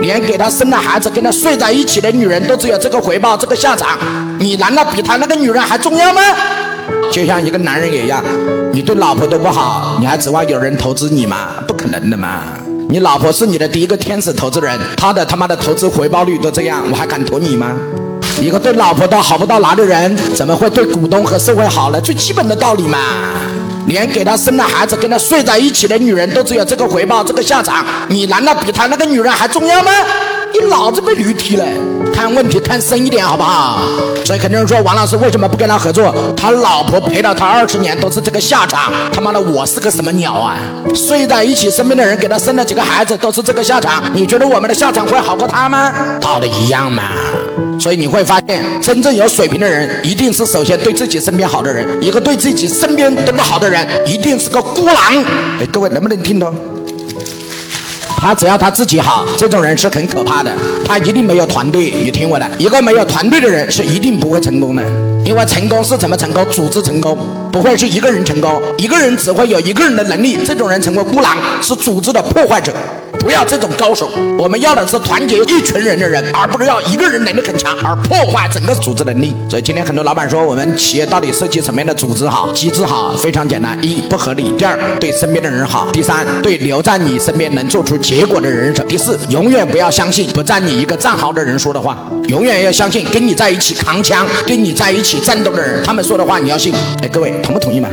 连给他生了孩子跟他睡在一起的女人都只有这个回报这个下场，你难道比他那个女人还重要吗？就像一个男人也一样，你对老婆都不好，你还指望有人投资你吗？不可能的嘛！你老婆是你的第一个天使投资人，她的他妈的投资回报率都这样，我还敢投你吗？一个对老婆都好不到哪的人，怎么会对股东和社会好呢？最基本的道理嘛！连给他生了孩子跟他睡在一起的女人都只有这个回报这个下场，你难道比他那个女人还重要吗？你脑子被驴踢了！看问题看深一点好不好？所以很多人说王老师为什么不跟他合作？他老婆陪了他二十年都是这个下场，他妈的我是个什么鸟啊？睡在一起身边的人给他生了几个孩子都是这个下场，你觉得我们的下场会好过他吗？道理一样嘛。所以你会发现，真正有水平的人，一定是首先对自己身边好的人。一个对自己身边都不好的人，一定是个孤狼。哎，各位能不能听懂？他只要他自己好，这种人是很可怕的。他一定没有团队。你听我的，一个没有团队的人是一定不会成功的。因为成功是怎么成功？组织成功，不会是一个人成功。一个人只会有一个人的能力，这种人成为孤狼，是组织的破坏者。不要这种高手，我们要的是团结一群人的人，而不是要一个人能力很强而破坏整个组织能力。所以今天很多老板说，我们企业到底设计什么样的组织好、机制好？非常简单：一不合理；第二对身边的人好；第三对留在你身边能做出结果的人好；第四永远不要相信不占你一个战壕的人说的话，永远要相信跟你在一起扛枪、跟你在一起战斗的人他们说的话你要信。哎，各位同不同意嘛？